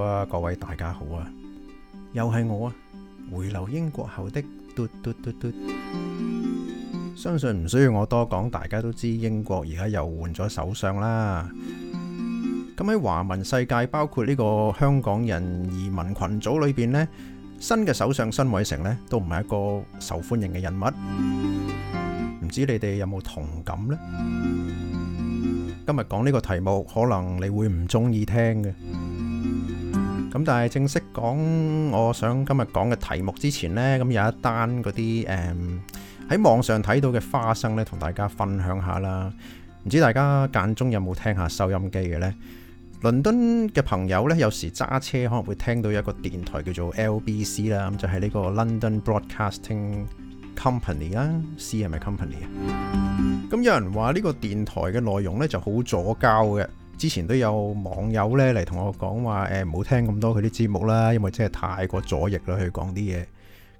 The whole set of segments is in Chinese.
啊，各位大家好啊，又系我啊，回流英国后的嘟嘟嘟嘟，相信唔需要我多讲，大家都知英国而家又换咗首相啦。咁喺华文世界，包括呢个香港人移民群组里边呢，新嘅首相新伟成呢，都唔系一个受欢迎嘅人物。唔知你哋有冇同感呢？今日讲呢个题目，可能你会唔中意听嘅。咁但系正式講，我想今日講嘅題目之前呢，咁有一單嗰啲诶喺網上睇到嘅花生呢，同大家分享下啦。唔知大家間中有冇聽下收音機嘅呢？倫敦嘅朋友呢，有時揸車可能會聽到一個電台叫做 LBC 啦，就係呢個 London Broadcasting Company 啦，C 係咪 Company 啊？咁有人話呢個電台嘅內容呢就好左交嘅。之前都有網友咧嚟同我講話，誒唔好聽咁多佢啲節目啦，因為真係太過左翼啦，佢講啲嘢。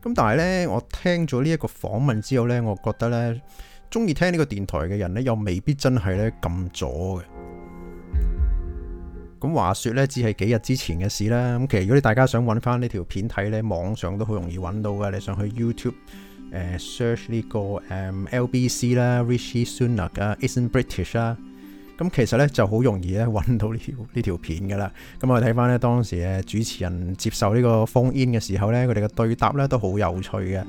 咁但係呢，我聽咗呢一個訪問之後呢，我覺得呢，中意聽呢個電台嘅人呢，又未必真係呢咁左嘅。咁話說呢，只係幾日之前嘅事啦。咁其實如果你大家想揾翻呢條片睇呢，網上都好容易揾到嘅。你想去 YouTube 誒，search 呢個 M L B C 啦，Richie Sunak 啊，Isn't British 啊。咁其實咧就好容易咧揾到呢條 呢條片噶啦。咁我睇翻咧當時誒主持人接受呢個封煙嘅時候咧，佢哋嘅對答咧都好有趣嘅。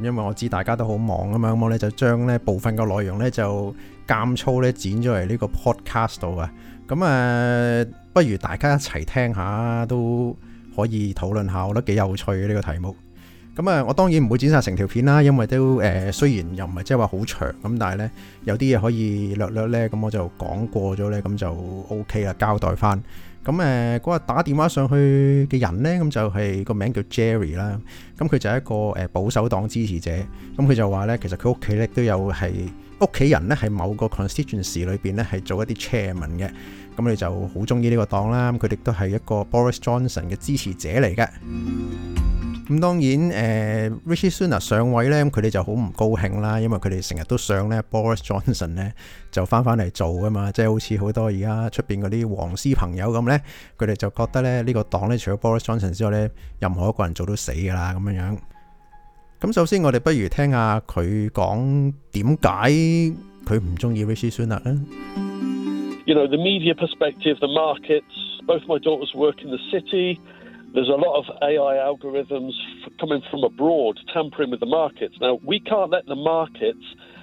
因為我知大家都好忙咁樣，我咧就將咧部分嘅內容咧就減粗咧剪咗嚟呢個 podcast 度啊。咁誒，不如大家一齊聽下都可以討論下，我覺得幾有趣嘅呢個題目。咁啊，我當然唔會剪晒成條片啦，因為都誒，雖然又唔係即係話好長咁，但係呢，有啲嘢可以略略呢。咁我就講過咗呢，咁就 O K 啦，交代翻。咁誒嗰日打電話上去嘅人呢，咁就係個名叫 Jerry 啦。咁佢就係一個誒保守黨支持者。咁佢就話呢，其實佢屋企呢都有係屋企人呢，係某個 Constituents 裏邊呢，係做一啲 Chairman 嘅。咁你就好中意呢個黨啦。佢哋都係一個 Boris Johnson 嘅支持者嚟嘅。咁當然，誒 r i c h i Sunak 上位咧，咁佢哋就好唔高興啦，因為佢哋成日都上咧，Boris Johnson 咧就翻翻嚟做噶嘛，即係好似好多而家出邊嗰啲黃絲朋友咁咧，佢哋就覺得咧呢個黨咧除咗 Boris Johnson 之外咧，任何一個人做都死噶啦咁樣樣。咁首先我哋不如聽下佢講點解佢唔中意 r i c h i Sunak 咧。You know the media perspective, the markets. Both my daughters work in the city. there's a lot of AI algorithms coming from abroad tampering with the markets. Now, we can't let the markets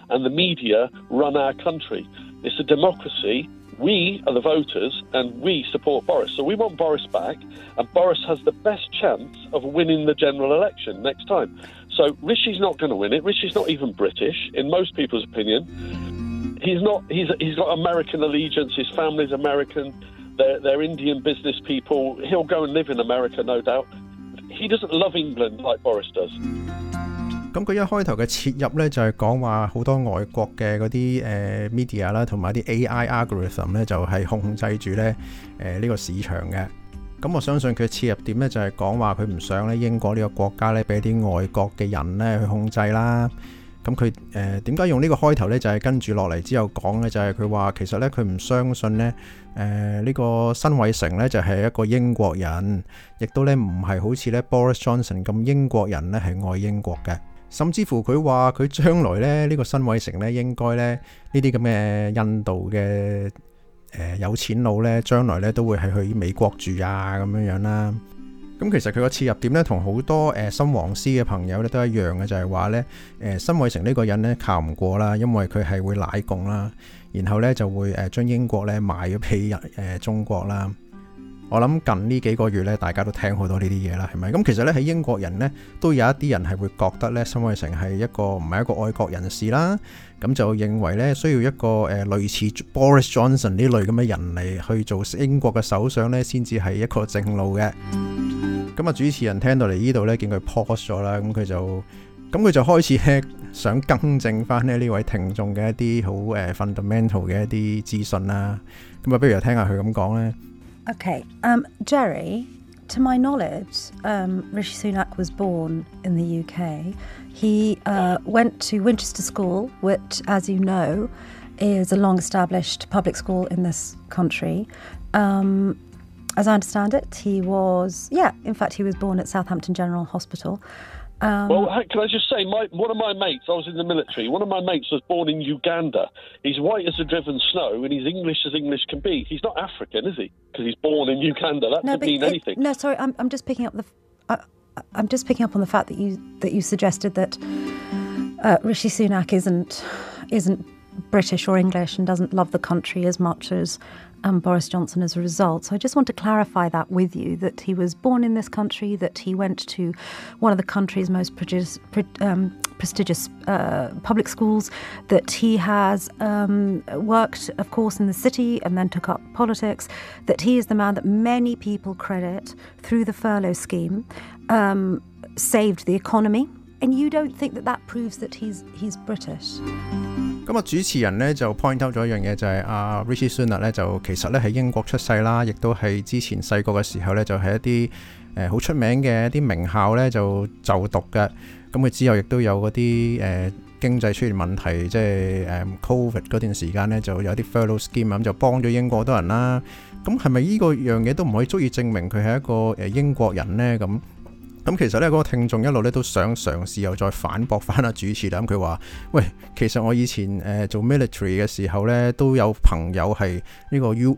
and the media run our country. It's a democracy. We are the voters and we support Boris. So we want Boris back, and Boris has the best chance of winning the general election next time. So Rishi's not going to win it. Rishi's not even British, in most people's opinion. He's not. He's, he's got American allegiance. His family's American 咁佢一开头嘅切入咧就系讲话好多外国嘅嗰啲诶 media 啦，同埋啲 AI algorithm 咧就系控制住咧诶呢个市场嘅。咁我相信佢切入点咧就系讲话佢唔想咧英国呢个国家咧俾啲外国嘅人咧去控制啦。咁佢诶點解用呢個開頭呢？就係跟住落嚟之後講嘅，就係佢話其實呢，佢唔相信呢诶呢個新伟成呢，就係一個英國人，亦都呢唔係好似呢 Boris Johnson 咁英國人呢係愛英國嘅，甚至乎佢話佢將來咧呢個新伟成咧應該咧呢啲咁嘅印度嘅誒有錢佬咧將來咧都會係去美國住啊咁樣樣啦。咁其實佢個切入點咧，同好多誒新黃絲嘅朋友咧都一樣嘅，就係話咧誒，新偉成呢個人咧靠唔過啦，因為佢係會奶共啦，然後咧就會誒將英國咧賣咗俾人誒中國啦。我諗近呢幾個月咧，大家都聽好多呢啲嘢啦，係咪？咁其實咧喺英國人咧都有一啲人係會覺得咧，新伟成係一個唔係一個爱國人士啦，咁就認為咧需要一個誒類似 Boris Johnson 呢類咁嘅人嚟去做英國嘅首相咧，先至係一個正路嘅。咁啊！主持人聽到嚟呢度咧，見佢 pause 咗啦，咁佢就咁佢就開始想更正翻咧呢位聽眾嘅一啲好诶 fundamental 嘅一啲資訊啦。咁啊，不如聽下佢咁講咧。Okay, um, Jerry, to my knowledge, um, r i s h i s u n a k was born in the UK. He uh went to Winchester School, which, as you know, is a long-established public school in this country. Um. as I understand it, he was, yeah, in fact, he was born at Southampton General Hospital. Um, well, can I just say, my, one of my mates, I was in the military, one of my mates was born in Uganda. He's white as the driven snow and he's English as English can be. He's not African, is he? Because he's born in Uganda. That no, doesn't mean it, anything. No, sorry, I'm, I'm, just picking up the. I, am just picking up on the fact that you that you suggested that uh, Rishi Sunak isn't isn't British or English and doesn't love the country as much as um, Boris Johnson as a result. So I just want to clarify that with you that he was born in this country, that he went to one of the country's most um, prestigious uh, public schools, that he has um, worked, of course, in the city and then took up politics, that he is the man that many people credit through the furlough scheme, um, saved the economy. And you don't think that that proves that he's, he's British? 咁啊！主持人咧就 point out 咗一樣嘢，就係阿 Richie Sun r 咧，就其實咧喺英國出世啦，亦都係之前細個嘅時候咧，就喺一啲誒好出名嘅一啲名校咧就就讀嘅。咁佢之後亦都有嗰啲誒經濟出現問題，即系誒 Covid 嗰段時間咧，就有啲 Fellow Scheme 咁就幫咗英國好多人啦。咁係咪呢個樣嘢都唔可以足以證明佢係一個誒英國人咧？咁？咁其實咧，嗰個聽眾一路咧都想嘗試又再反駁翻阿主持啦。咁佢話：，喂，其實我以前誒做 military 嘅時候咧，都有朋友係呢個 U。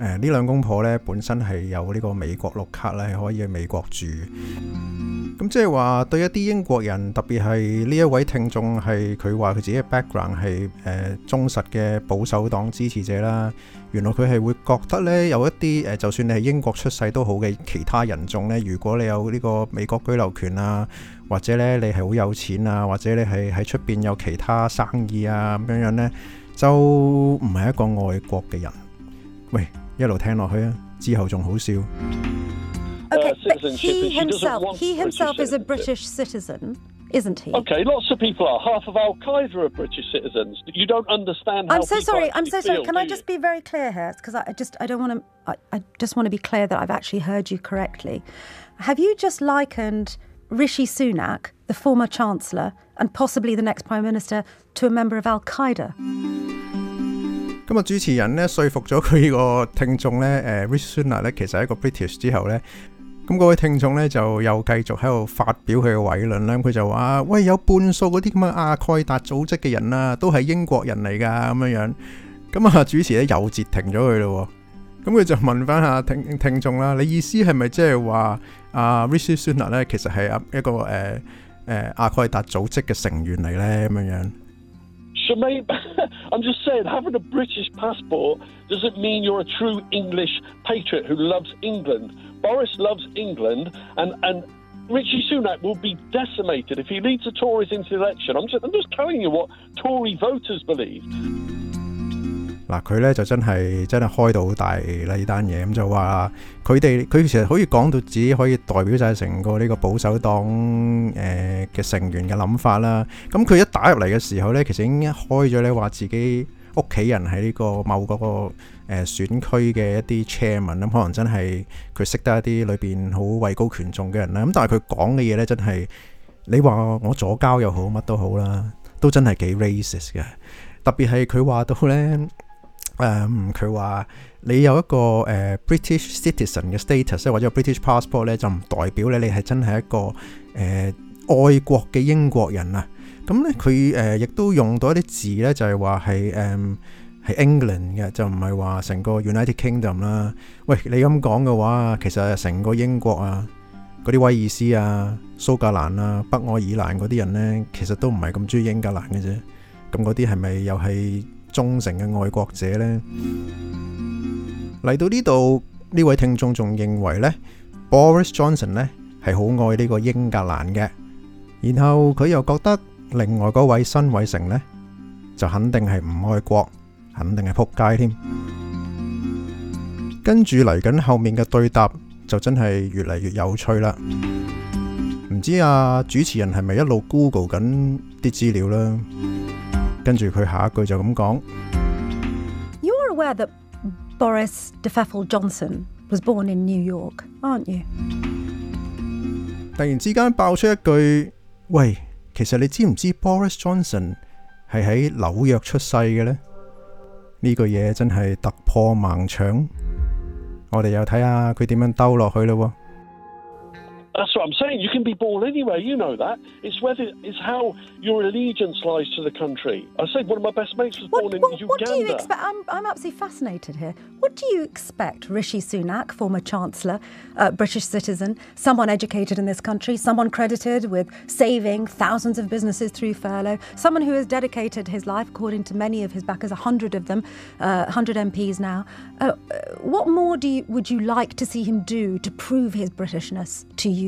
誒呢兩公婆呢，本身係有呢個美國綠卡咧，可以喺美國住。咁即係話對一啲英國人，特別係呢一位聽眾係佢話佢自己嘅 background 係誒忠實嘅保守黨支持者啦。原來佢係會覺得呢，有一啲誒，就算你係英國出世都好嘅其他人種呢，如果你有呢個美國居留權啊，或者呢你係好有錢啊，或者你係喺出邊有其他生意啊咁樣樣呢，就唔係一個外國嘅人。喂！一路聽落去啊，之後仲好笑。Okay, but he himself, he himself is a British citizen. isn't he? Okay, lots of people are. Half of Al Qaeda are British citizens. You don't understand. I'm so sorry. I'm so feel, sorry. Can I just be very clear here? Because I just I don't want to. I, I, just want to be clear that I've actually heard you correctly. Have you just likened Rishi Sunak, the former chancellor and possibly the next prime minister, to a member of Al Qaeda? 咁啊！主持人咧说服咗佢呢个听众咧，诶，Richardson 咧其实系一个 British 之后咧，咁嗰位听众咧就又继续喺度发表佢嘅伟论咧，佢就话：喂，有半数嗰啲咁嘅阿盖达组织嘅人啊，都系英国人嚟噶，咁样样。咁啊，主持咧又截停咗佢咯。咁佢就问翻下听 听众啦，你意思系咪即系话啊 r i c h a r d s u n 咧其实系啊一个诶诶阿盖达组织嘅成员嚟咧，咁样样？So I'm just saying, having a British passport doesn't mean you're a true English patriot who loves England. Boris loves England, and, and Richie Sunak will be decimated if he leads the Tories into the election. I'm just, I'm just telling you what Tory voters believe. 嗱佢咧就真係真係開到大呢單嘢，咁就話佢哋佢其實可以講到自己可以代表晒成個呢個保守黨诶嘅成員嘅諗法啦。咁佢一打入嚟嘅時候咧，其實已經開咗咧話自己屋企人喺呢個某個诶選區嘅一啲 chairman 咁，可能真係佢識得一啲裏边好位高權重嘅人啦。咁但係佢講嘅嘢咧真係你話我左交又好乜都好啦，都真係幾 racist 嘅。特別係佢話到咧。誒佢話你有一個誒 British citizen 嘅 status，或者 British passport 咧，就唔代表咧你係真係一個誒愛國嘅英國人啊！咁咧佢誒亦都用到一啲字咧，就係話係誒係 England 嘅，就唔係話成個 United Kingdom 啦。喂，你咁講嘅話，其實成個英國啊，嗰啲威爾斯啊、蘇格蘭啊、北愛爾蘭嗰啲人咧，其實都唔係咁中意英格蘭嘅啫。咁嗰啲係咪又係？忠诚嘅爱国者呢？嚟到呢度呢位听众仲认为呢 b o r i s Johnson 呢系好爱呢个英格兰嘅，然后佢又觉得另外嗰位新伟成呢就肯定系唔爱国，肯定系扑街添。跟住嚟紧后面嘅对答就真系越嚟越有趣啦，唔知啊，主持人系咪一路 Google 紧啲资料啦？跟住佢下一句就咁講。You are aware that Boris de Fefel Johnson was born in New York, aren't you？突然之間爆出一句：喂，其實你知唔知 Boris Johnson 系喺紐約出世嘅呢？呢句嘢真係突破盲肠，我哋又睇下佢點樣兜落去咯喎！That's what I'm saying. You can be born anywhere. You know that. It's whether it's how your allegiance lies to the country. I said one of my best mates was what, born in what, Uganda. What do you expect? I'm, I'm absolutely fascinated here. What do you expect Rishi Sunak, former chancellor, uh, British citizen, someone educated in this country, someone credited with saving thousands of businesses through furlough, someone who has dedicated his life, according to many of his backers, 100 of them, uh, 100 MPs now. Uh, what more do you, would you like to see him do to prove his Britishness to you?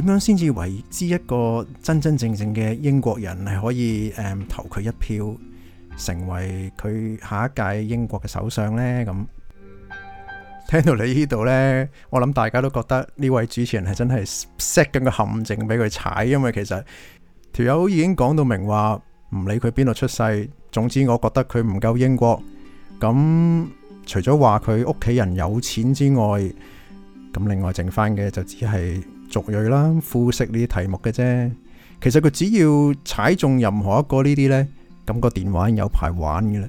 点样先至为之一个真真正正嘅英国人系可以诶投佢一票，成为佢下一届英国嘅首相呢？咁 听到你呢度呢，我谂大家都觉得呢位主持人系真系 set 紧个陷阱俾佢踩，因为其实条友已经讲到明话，唔理佢边度出世，总之我觉得佢唔够英国咁。除咗话佢屋企人有钱之外，咁另外剩翻嘅就只系。俗锐啦，肤色呢啲题目嘅啫。其实佢只要踩中任何一个呢啲咧，咁个电话有排玩嘅啦。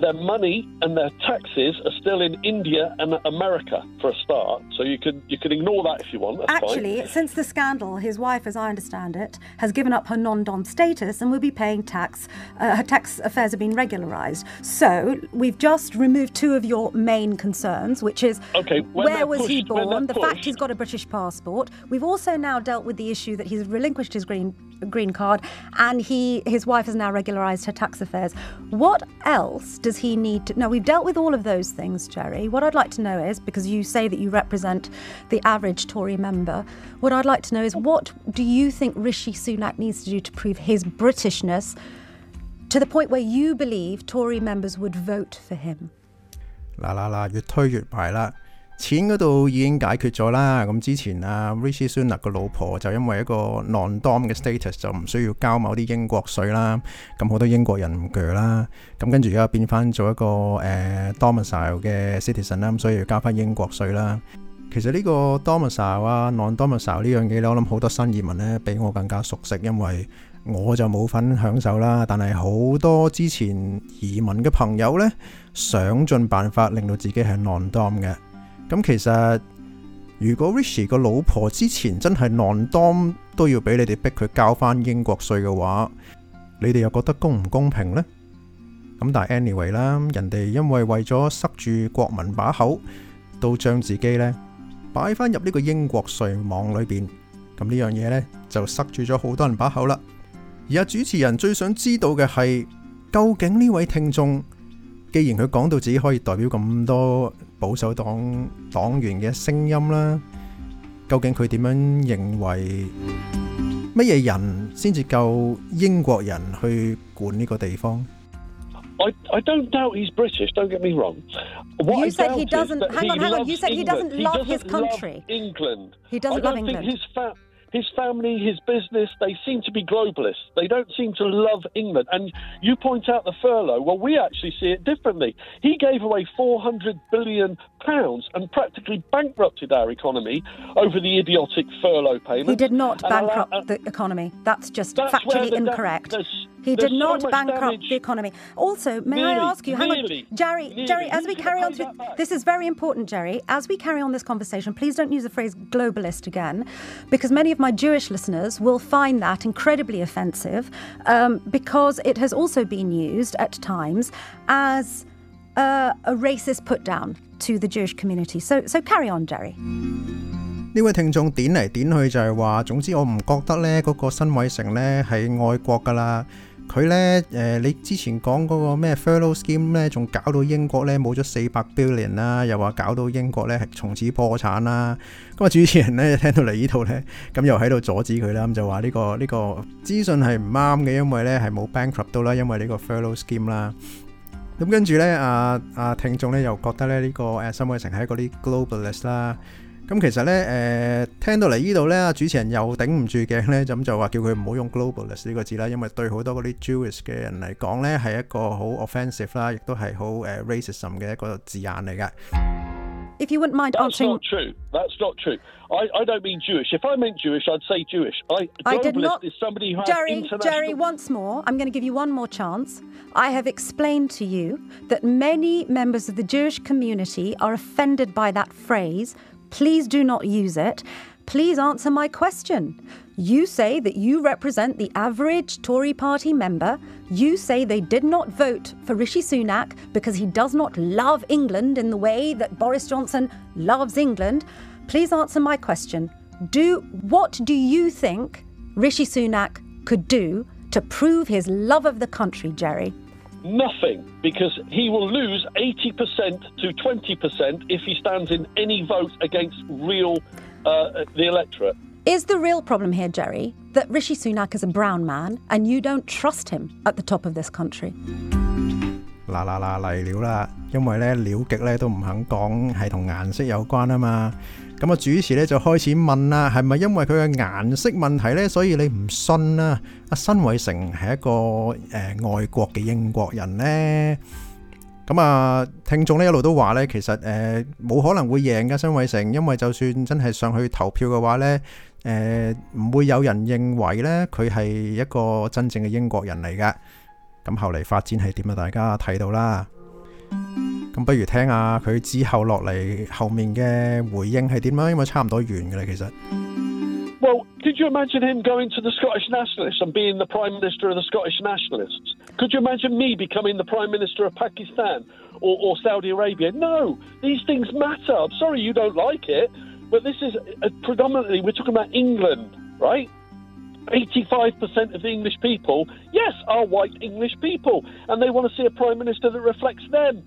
their money and their taxes are still in India and America for a start. So you can you can ignore that if you want. That's Actually, fine. since the scandal, his wife, as I understand it, has given up her non-dom status and will be paying tax. Uh, her tax affairs have been regularised. So we've just removed two of your main concerns, which is okay, where was pushed, he born, the pushed. fact he's got a British passport. We've also now dealt with the issue that he's relinquished his green green card, and he his wife has now regularised her tax affairs. What else does he need to? Now we've dealt with all of those things, Jerry. What I'd like to know is because you say that you represent the average Tory member. What I'd like to know is what do you think Rishi Sunak needs to do to prove his Britishness? To the point where you believe Tory members would vote for him. La la that. 錢嗰度已經解決咗啦。咁之前啊，Richie Sunna 個老婆就因為一個 non-dom 嘅 status 就唔需要交某啲英國税啦。咁好多英國人唔鋸啦。咁跟住而家變翻做一個誒 d o m e s t l e 嘅 citizen 啦，咁所以要交翻英國税啦。其實呢個 d o m e s t l e 啊、n o n d o m e s t l e 呢樣嘢咧，我諗好多新移民咧比我更加熟悉，因為我就冇份享受啦。但係好多之前移民嘅朋友咧，想盡辦法令到自己係 non-dom 嘅。咁其实如果 Richie 个老婆之前真系难当，都要俾你哋逼佢交翻英国税嘅话，你哋又觉得公唔公平呢？咁但系 anyway 啦，人哋因为为咗塞住国民把口，都将自己呢摆翻入呢个英国税网里边。咁呢样嘢呢就塞住咗好多人把口啦。而家主持人最想知道嘅系，究竟呢位听众，既然佢讲到自己可以代表咁多。保守党党员嘅声音啦，究竟佢点样认为乜嘢人先至够英国人去管呢个地方？i 我 don't doubt he's British，don't get me wrong。you said h e doesn't. h a n g on，hang on，You said he d o e s n t country. love e his n g l a n d He doesn't love England. his family, his business, they seem to be globalists. They don't seem to love England. And you point out the furlough. Well, we actually see it differently. He gave away 400 billion pounds and practically bankrupted our economy over the idiotic furlough payment. He did not bankrupt uh, the economy. That's just that's factually the, incorrect. he did not so bankrupt damage. the economy. Also, may nearly, I ask you nearly, Jerry? Nearly. Jerry, as we carry on, through, this is very important, Jerry. As we carry on this conversation, please don't use the phrase globalist again, because many of my Jewish listeners will find that incredibly offensive um, because it has also been used at times as uh, a racist put down to the Jewish community. So, so carry on, Jerry. 呢位聽眾點嚟點去就係話，總之我唔覺得呢嗰個辛偉誠呢係愛國㗎啦。佢咧誒，你之前講嗰個咩 Fellow Scheme 咧，仲搞到英國咧冇咗四百 billion 啦，又話搞到英國咧係從此破產啦。咁啊，主持人咧聽到嚟呢度咧，咁又喺度阻止佢啦，咁就話呢個呢個資訊係唔啱嘅，因為咧係冇 bankrupt 到啦，因為呢個 Fellow Scheme 啦。咁跟住咧，阿阿聽眾咧又覺得咧呢個誒新聞成係嗰啲 globalist 啦。咁其實咧，誒聽到嚟呢度咧，主持人又頂唔住鏡咧，咁就話叫佢唔好用 globalist 呢個字啦，因為對好多嗰啲 Jewish 嘅人嚟講咧，係一個好 offensive 啦，亦都係好誒 racism 嘅一個字眼嚟嘅。If you wouldn't mind answering, that's not true. That's not true. I I don't mean Jewish. If I meant Jewish, I'd say Jewish. I I did n o i t is somebody who international. Jerry Jerry. Once more, I'm going to give you one more chance. I have explained to you that many members of the Jewish community are offended by that phrase. Please do not use it. Please answer my question. You say that you represent the average Tory party member. You say they did not vote for Rishi Sunak because he does not love England in the way that Boris Johnson loves England. Please answer my question. Do what do you think Rishi Sunak could do to prove his love of the country, Jerry? nothing because he will lose 80% to 20% if he stands in any vote against real uh, the electorate. Is the real problem here, Jerry, that Rishi Sunak is a brown man and you don't trust him at the top of this country? 嗱嗱嗱嚟料啦，因為咧料極咧都唔肯講係同顏色有關啊嘛。咁啊，主持咧就開始問啦，係咪因為佢嘅顏色問題咧，所以你唔信啦？阿申伟成係一個誒外國嘅英國人咧。咁啊，聽眾咧一路都話咧，其實诶冇可能會贏嘅申伟成，因為就算真係上去投票嘅話咧，誒唔會有人認為咧佢係一個真正嘅英國人嚟噶。咁後嚟發展係點啊？大家睇到啦。咁不如听下佢之后落嚟后面嘅回应系点啦，因为差唔多完噶啦，其实。Well, d l d you imagine him going to the Scottish nationalists and being the prime minister of the Scottish nationalists? Could you imagine me becoming the prime minister of Pakistan or Saudi Arabia? No, these things matter. I'm sorry you don't like it, but this is predominantly we're talking about England, right? 85% of the English people, yes, are white English people, and they want to see a prime minister that reflects them.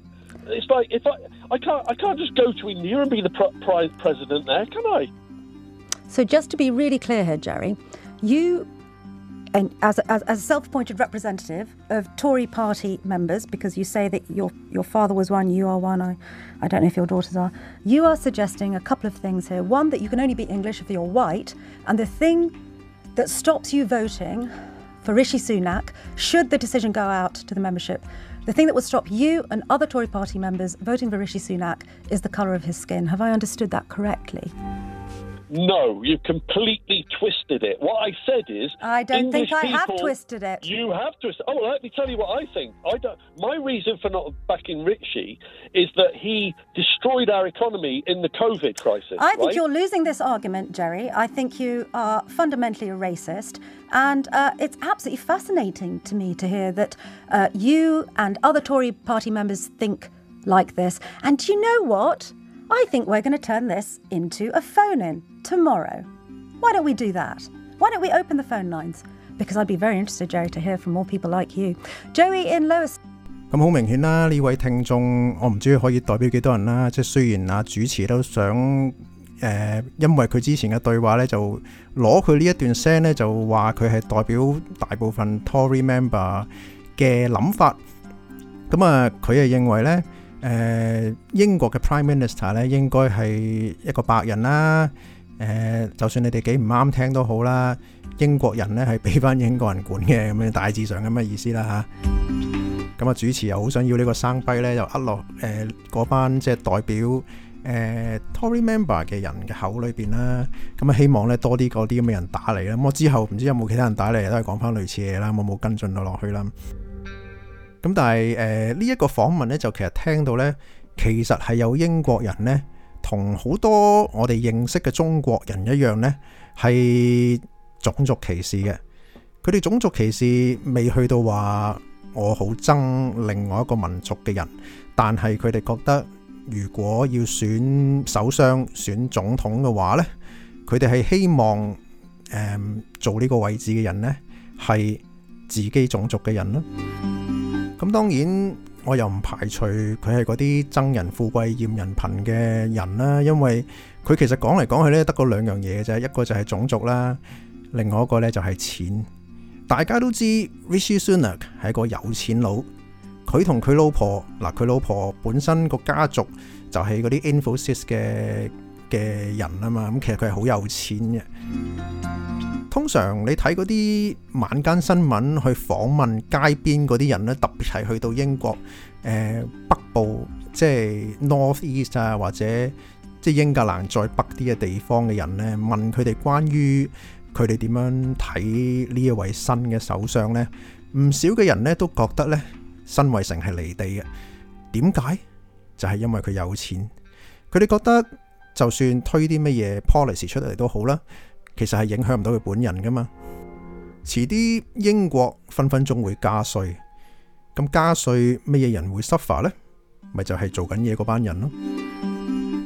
It's like if I, I can't I can't just go to India and be the pr- president there, can I? So just to be really clear here, Jerry, you and as, as, as a self-appointed representative of Tory party members, because you say that your your father was one, you are one. I, I don't know if your daughters are. You are suggesting a couple of things here. One that you can only be English if you're white, and the thing that stops you voting for Rishi Sunak should the decision go out to the membership. The thing that would stop you and other Tory party members voting for Rishi Sunak is the colour of his skin. Have I understood that correctly? No, you have completely twisted it. What I said is, I don't English think I people, have twisted it. You have twisted. Oh, well, let me tell you what I think. I don't. My reason for not backing Ritchie is that he destroyed our economy in the COVID crisis. I think you're losing this argument, Jerry. I think you are fundamentally a racist, and uh, it's absolutely fascinating to me to hear that uh, you and other Tory party members think like this. And do you know what? I think we're going to turn this into a phone in tomorrow. Why don't we do that? Why don't we open the phone lines? Because I'd be very interested, Jerry, to hear from more people like you. Joey in Lewis. 咁好明显啦，呢位听众，我唔知可以代表幾多人啦。即係雖然啊，主持都想誒、因為佢之前嘅對話呢，就攞佢呢一段聲呢，就話佢係代表大部分 Tory member 嘅諗法。咁啊，佢係認為呢。誒英國嘅 Prime Minister 咧應該係一個白人啦，誒就算你哋幾唔啱聽都好啦，英國人咧係俾翻英國人管嘅咁樣大致上咁嘅意思啦吓，咁啊主持又好想要呢個生輝咧，又呃落誒嗰班即係代表誒 Tory Member 嘅人嘅口裏邊啦。咁啊希望咧多啲嗰啲咁嘅人打嚟啦。我之後唔知有冇其他人打嚟都係講翻類似嘢啦。我冇跟進到落去啦。咁但系诶，呢一个访问咧，就其实听到呢，其实系有英国人呢，同好多我哋认识嘅中国人一样呢，系种族歧视嘅。佢哋种族歧视未去到话我好憎另外一个民族嘅人，但系佢哋觉得如果要选首相、选总统嘅话呢，佢哋系希望诶做呢个位置嘅人呢，系自己种族嘅人咯。咁當然，我又唔排除佢係嗰啲憎人富貴厭人貧嘅人啦，因為佢其實講嚟講去咧得嗰兩樣嘢啫，一個就係種族啦，另外一個咧就係錢。大家都知 Richie Sunak 係一個有錢佬，佢同佢老婆嗱，佢老婆本身個家族就係嗰啲 Infosys 嘅嘅人啊嘛，咁其實佢係好有錢嘅。通常你睇嗰啲晚间新闻去访问街边嗰啲人咧，特别系去到英国诶北部，即系 North East 啊，或者即系英格兰再北啲嘅地方嘅人咧，问佢哋关于佢哋点样睇呢一位新嘅首相咧，唔少嘅人咧都觉得咧，新卫城系离地嘅。点解？就系因为佢有钱。佢哋觉得就算推啲乜嘢 policy 出嚟都好啦。其实系影响唔到佢本人噶嘛。迟啲英国分分钟会加税，咁加税乜嘢人会 suffer 呢？咪就系做紧嘢嗰班人咯。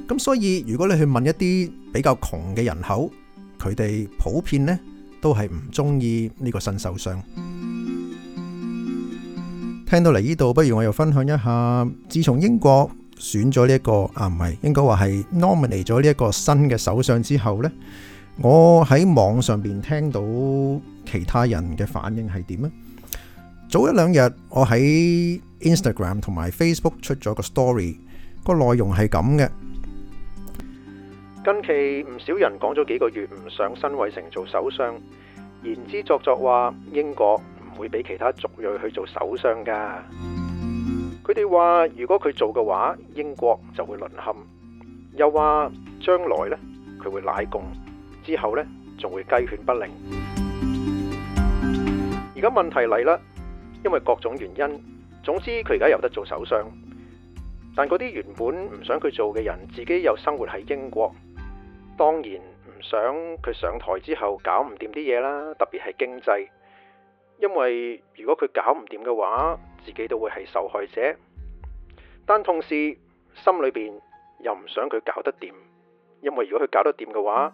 咁所以如果你去问一啲比较穷嘅人口，佢哋普遍呢都系唔中意呢个新首相。听到嚟呢度，不如我又分享一下。自从英国选咗呢一个啊，唔系应该话系 nominate 咗呢一个新嘅首相之后呢。我喺网上边听到其他人嘅反应系点啊？早一两日，我喺 Instagram 同埋 Facebook 出咗个 story，个内容系咁嘅。近期唔少人讲咗几个月唔上新伟城做首相，言之凿凿话英国唔会俾其他族裔去做首相噶。佢哋话如果佢做嘅话，英国就会沦陷。又话将来呢，佢会奶共。之后呢，仲会鸡犬不宁。而家问题嚟啦，因为各种原因，总之佢而家有得做首相，但嗰啲原本唔想佢做嘅人，自己又生活喺英国，当然唔想佢上台之后搞唔掂啲嘢啦。特别系经济，因为如果佢搞唔掂嘅话，自己都会系受害者。但同时心里边又唔想佢搞得掂，因为如果佢搞得掂嘅话。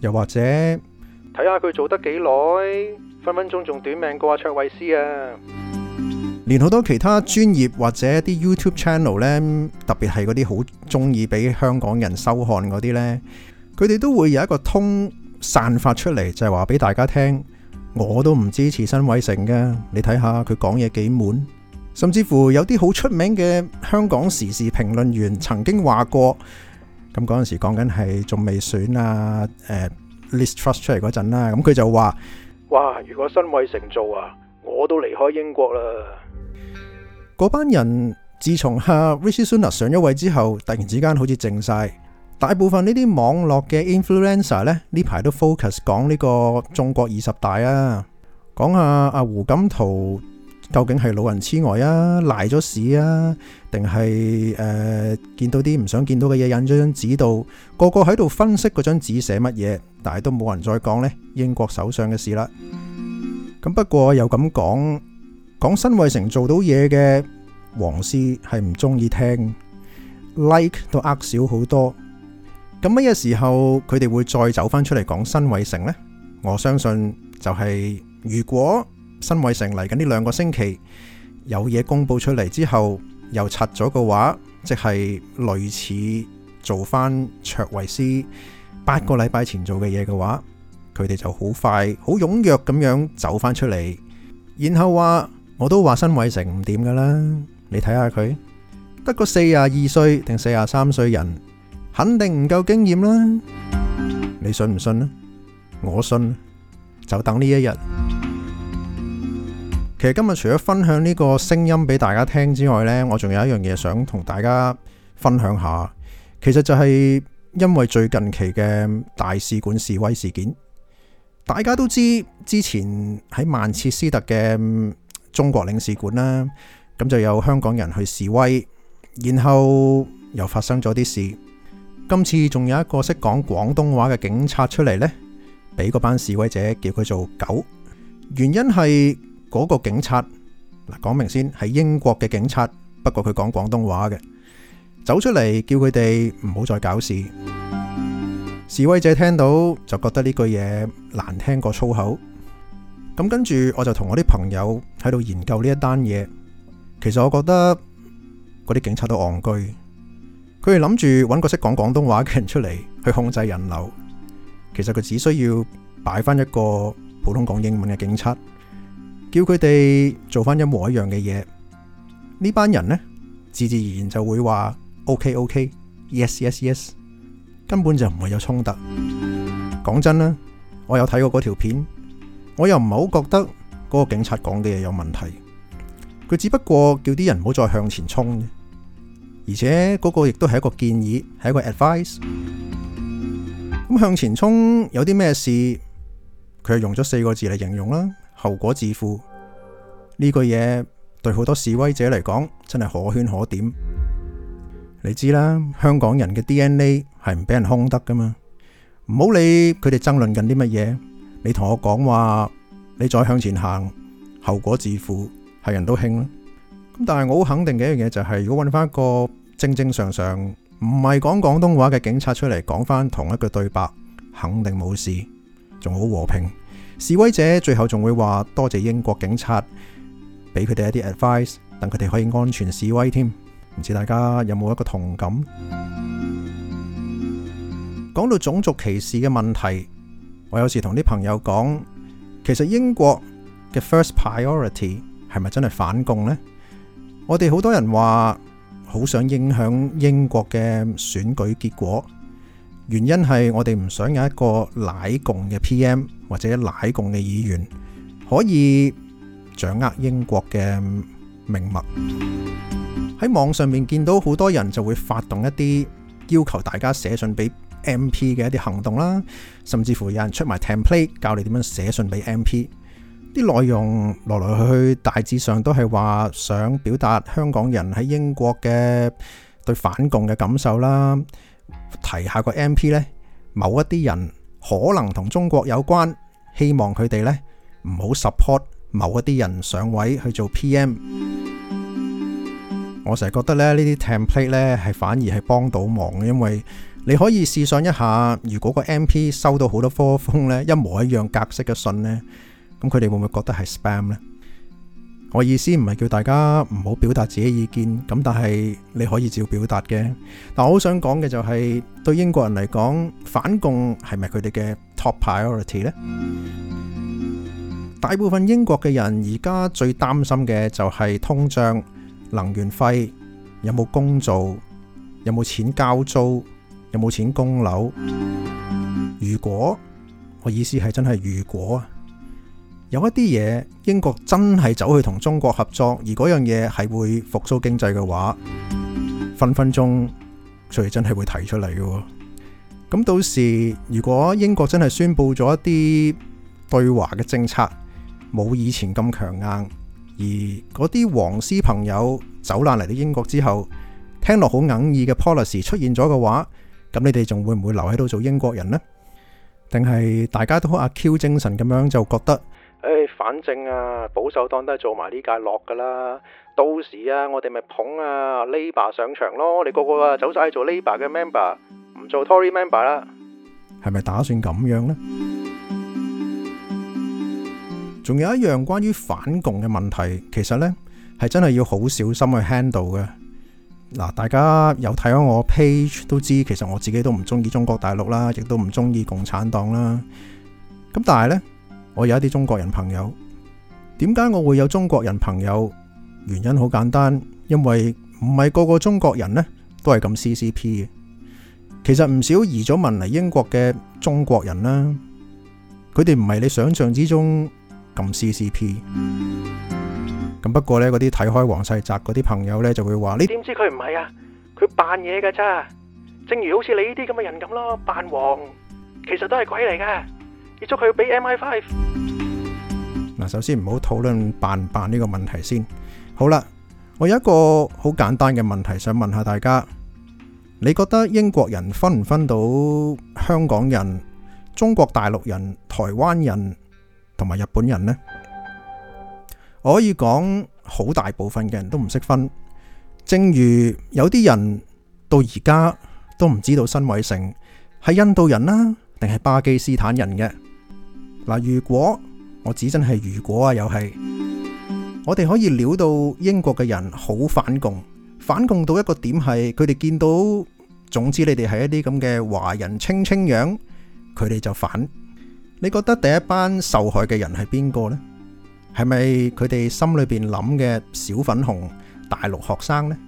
又或者睇下佢做得几耐，分分钟仲短命过阿卓伟斯啊！连好多其他专业或者啲 YouTube channel 呢，特别系嗰啲好中意俾香港人收看嗰啲呢，佢哋都会有一个通散发出嚟，就系话俾大家听，我都唔支持新伟成嘅。你睇下佢讲嘢几满，甚至乎有啲好出名嘅香港时事评论员曾经话过。咁嗰陣時講緊係仲未選啊，誒 list trust 出嚟嗰陣啦。咁佢就話：，哇，如果新為成做啊，我都離開英國啦。嗰班人自從阿 Rishi Sunak 上咗位之後，突然之間好似靜晒。大部分呢啲網絡嘅 influencer 咧呢排都 focus 講呢個中國二十大啊，講下阿胡錦濤。究竟系老人痴呆啊，赖咗屎啊，定系诶见到啲唔想见到嘅嘢，引张纸度，个个喺度分析嗰张纸写乜嘢，但系都冇人再讲呢英国首相嘅事啦。咁不过又咁讲，讲新卫城做到嘢嘅皇师系唔中意听，like 都呃少好多。咁乜嘢时候佢哋会再走翻出嚟讲新卫城呢？我相信就系如果。新伟成嚟紧呢两个星期有嘢公布出嚟之后，又拆咗嘅话，即系类似做翻卓维斯八个礼拜前做嘅嘢嘅话，佢哋就好快好踊跃咁样走翻出嚟，然后话我都话新伟成唔掂噶啦，你睇下佢得个四廿二岁定四廿三岁人，肯定唔够经验啦，你信唔信啊？我信，就等呢一日。其实今日除咗分享呢个声音俾大家听之外呢，我仲有一样嘢想同大家分享下。其实就系因为最近期嘅大使馆示威事件，大家都知之前喺曼彻斯特嘅中国领事馆啦，咁就有香港人去示威，然后又发生咗啲事。今次仲有一个识讲广东话嘅警察出嚟呢，俾嗰班示威者叫佢做狗，原因系。嗰个警察，嗱讲明先，系英国嘅警察，不过佢讲广东话嘅，走出嚟叫佢哋唔好再搞事。示威者听到就觉得呢句嘢难听过粗口。咁跟住我就同我啲朋友喺度研究呢一单嘢。其实我觉得嗰啲警察都戆居，佢哋谂住搵个识讲广东话嘅人出嚟去控制人流。其实佢只需要摆翻一个普通讲英文嘅警察。叫佢哋做翻一模一样嘅嘢，呢班人呢，自自然然就会话 OK OK Yes Yes Yes，根本就唔会有冲突。讲真啦，我有睇过嗰条片，我又唔系好觉得嗰个警察讲嘅嘢有问题。佢只不过叫啲人唔好再向前冲，而且嗰个亦都系一个建议，系一个 advice。咁向前冲有啲咩事？佢系用咗四个字嚟形容啦。后果自负呢句嘢对好多示威者嚟讲真系可圈可点。你知啦，香港人嘅 DNA 系唔俾人空得噶嘛。唔好理佢哋争论紧啲乜嘢，你同我讲话，你再向前行，后果自负系人都兴啦。咁但系我好肯定嘅一样嘢就系，如果揾翻一个正正常常唔系讲广东话嘅警察出嚟讲翻同一句对白，肯定冇事，仲好和平。示威者最后仲会话多谢英国警察俾佢哋一啲 advice，等佢哋可以安全示威添。唔知大家有冇一个同感？讲到种族歧视嘅问题，我有时同啲朋友讲，其实英国嘅 first priority 系咪真系反共呢？我哋好多人话好想影响英国嘅选举结果。原因係我哋唔想有一個奶共嘅 P. M. 或者奶共嘅議員可以掌握英國嘅命脈。喺網上面見到好多人就會發動一啲要求大家寫信俾 M. P. 嘅一啲行動啦，甚至乎有人出埋 template 教你點樣寫信俾 M. P. 啲內容來來去去大致上都係話想表達香港人喺英國嘅對反共嘅感受啦。提下個 MP 咧，某一啲人可能同中國有關，希望佢哋咧唔好 support 某一啲人上位去做 PM。我成日覺得咧，呢啲 template 咧係反而係幫到忙因為你可以試想一下，如果個 MP 收到好多封咧一模一樣格式嘅信咧，咁佢哋會唔會覺得係 spam 咧？我意思唔系叫大家唔好表达自己意见咁，但系你可以照表达嘅。但我好想讲嘅就系对英国人嚟讲，反共系咪佢哋嘅 top priority 呢？大部分英国嘅人而家最担心嘅就系通胀、能源费、有冇工做、有冇钱交租、有冇钱供楼。如果我意思系真系如果啊。有一啲嘢，英国真系走去同中国合作，而嗰样嘢系会复苏经济嘅话，分分钟徐真系会提出嚟嘅。咁到时如果英国真系宣布咗一啲对华嘅政策，冇以前咁强硬，而嗰啲黄丝朋友走烂嚟到英国之后，听落好硬意嘅 policy 出现咗嘅话，咁你哋仲会唔会留喺度做英国人呢？定系大家都好阿 Q 精神咁样就觉得？诶，反正啊，保守党都系做埋呢届落噶啦。到时啊，我哋咪捧啊 Labour 上场咯。我哋个个啊走晒做 Labour 嘅 Member，唔做 Tory Member 啦。系咪打算咁样呢？仲有一样关于反共嘅问题，其实呢系真系要好小心去 handle 嘅。嗱，大家有睇我 page 都知，其实我自己都唔中意中国大陆啦，亦都唔中意共产党啦。咁但系呢。我有一啲中國人朋友，點解我會有中國人朋友？原因好簡單，因為唔係個個中國人呢都係咁 CCP 嘅。其實唔少移咗民嚟英國嘅中國人啦，佢哋唔係你想象之中咁 CCP。咁不過呢，嗰啲睇開黃世澤嗰啲朋友呢，就會話：你點知佢唔係啊？佢扮嘢噶咋？正如好似你呢啲咁嘅人咁咯，扮黃其實都係鬼嚟噶。束佢俾 Mi f 嗱。首先唔好讨论办唔办呢个问题先。好啦，我有一个好简单嘅问题，想问下大家，你觉得英国人分唔分到香港人、中国大陆人、台湾人同埋日本人呢？我可以讲，好大部分嘅人都唔识分。正如有啲人到而家都唔知道新伟成系印度人啦，定系巴基斯坦人嘅。嗱，如果我指真系如果啊，又系我哋可以料到英国嘅人好反共，反共到一个点系，佢哋见到，总之你哋系一啲咁嘅华人青青样，佢哋就反。你觉得第一班受害嘅人系边个呢？系咪佢哋心里边谂嘅小粉红大陆学生呢？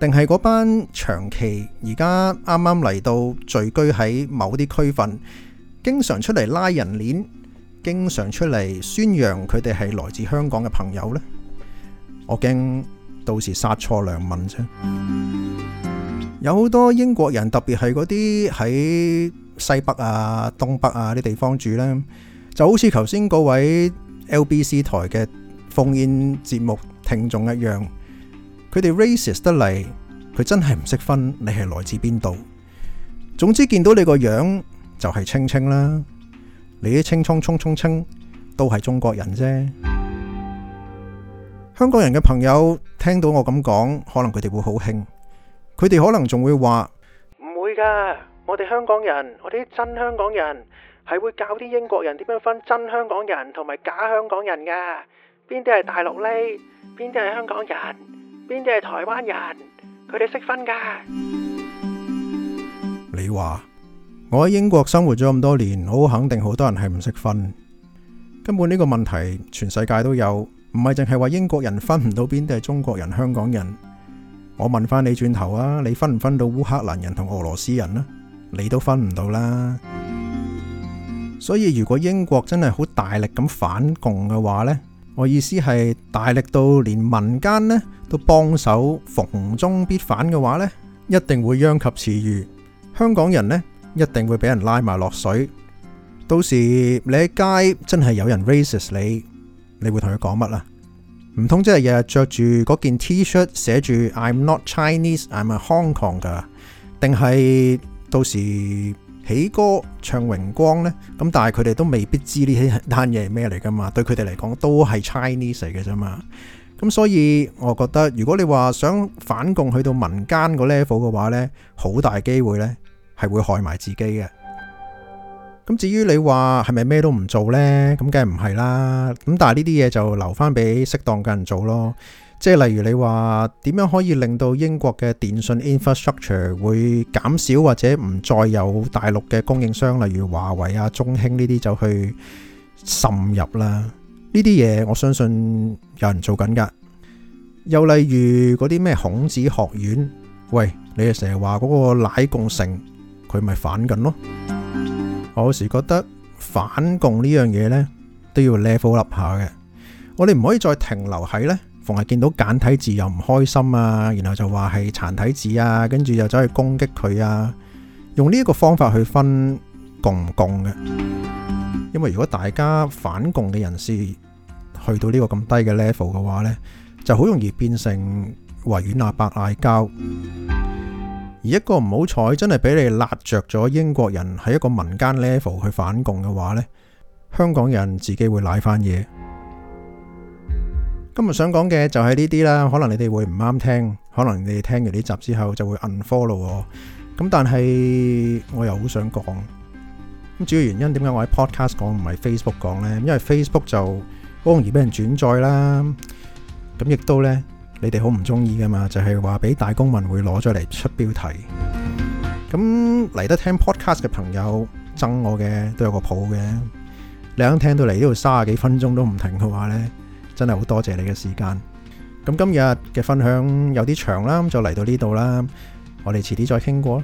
定系嗰班长期而家啱啱嚟到聚居喺某啲区份？经常出嚟拉人链，经常出嚟宣扬佢哋系来自香港嘅朋友呢？我惊到时杀错良民啫。有好多英国人，特别系嗰啲喺西北啊、东北啊啲地方住呢，就好似头先嗰位 LBC 台嘅奉宴节目听众一样，佢哋 racist 得嚟，佢真系唔识分你系来自边度。总之见到你个样。就系青青啦，你啲青葱葱葱青都系中国人啫。香港人嘅朋友听到我咁讲，可能佢哋会好兴，佢哋可能仲会话唔会噶。我哋香港人，我啲真香港人系会教啲英国人点样分真香港人同埋假香港人噶。边啲系大陆呢？边啲系香港人？边啲系台湾人？佢哋识分噶。你话？我喺英国生活咗咁多年，好肯定，好多人系唔识分。根本呢个问题全世界都有，唔系净系话英国人分唔到边，啲系中国人、香港人。我问翻你转头啊，你分唔分到乌克兰人同俄罗斯人啦？你都分唔到啦。所以如果英国真系好大力咁反共嘅话呢，我意思系大力到连民间呢都帮手，逢中必反嘅话呢，一定会殃及池鱼。香港人呢？一定會俾人拉埋落水。到時你喺街真係有人 racist 你，你會同佢講乜啊？唔通真係日日着住嗰件 T 恤寫住 I'm not Chinese，I'm a Hong Kong 噶？定係到時起歌唱榮光呢？咁但係佢哋都未必知呢啲 單嘢係咩嚟噶嘛？對佢哋嚟講都係 Chinese 嚟嘅啫嘛。咁所以我覺得，如果你話想反共去到民間個 level 嘅話呢，好大機會呢。系会害埋自己嘅。咁至于你话系咪咩都唔做呢？咁梗系唔系啦。咁但系呢啲嘢就留翻俾适当嘅人做咯。即系例如你话点样可以令到英国嘅电信 infrastructure 会减少或者唔再有大陆嘅供应商，例如华为啊、中兴呢啲就去渗入啦。呢啲嘢我相信有人做紧噶。又例如嗰啲咩孔子学院，喂，你哋成日话嗰个奶共性。佢咪反緊咯？我有時覺得反共呢樣嘢呢，都要 level up 下嘅。我哋唔可以再停留喺呢，逢係見到簡體字又唔開心啊，然後就話係殘體字啊，跟住又走去攻擊佢啊，用呢一個方法去分共唔共嘅。因為如果大家反共嘅人士去到呢個咁低嘅 level 嘅話呢，就好容易變成维軟阿伯嗌交。而一个唔好彩，真系俾你辣着咗英国人喺一个民间 level 去反共嘅话呢香港人自己会濑翻嘢。今日想讲嘅就系呢啲啦，可能你哋会唔啱听，可能你哋听完呢集之后就会 unfollow 我。咁但系我又好想讲。咁主要原因点解我喺 podcast 讲唔系 Facebook 讲呢？因为 Facebook 就好容易俾人转载啦。咁亦都呢。你哋好唔中意噶嘛？就系话俾大公民会攞咗嚟出标题。咁嚟得听 podcast 嘅朋友憎我嘅都有个谱嘅。你肯听到嚟呢度三十几分钟都唔停嘅话呢，真系好多谢你嘅时间。咁今日嘅分享有啲长啦，咁就嚟到呢度啦。我哋迟啲再倾过。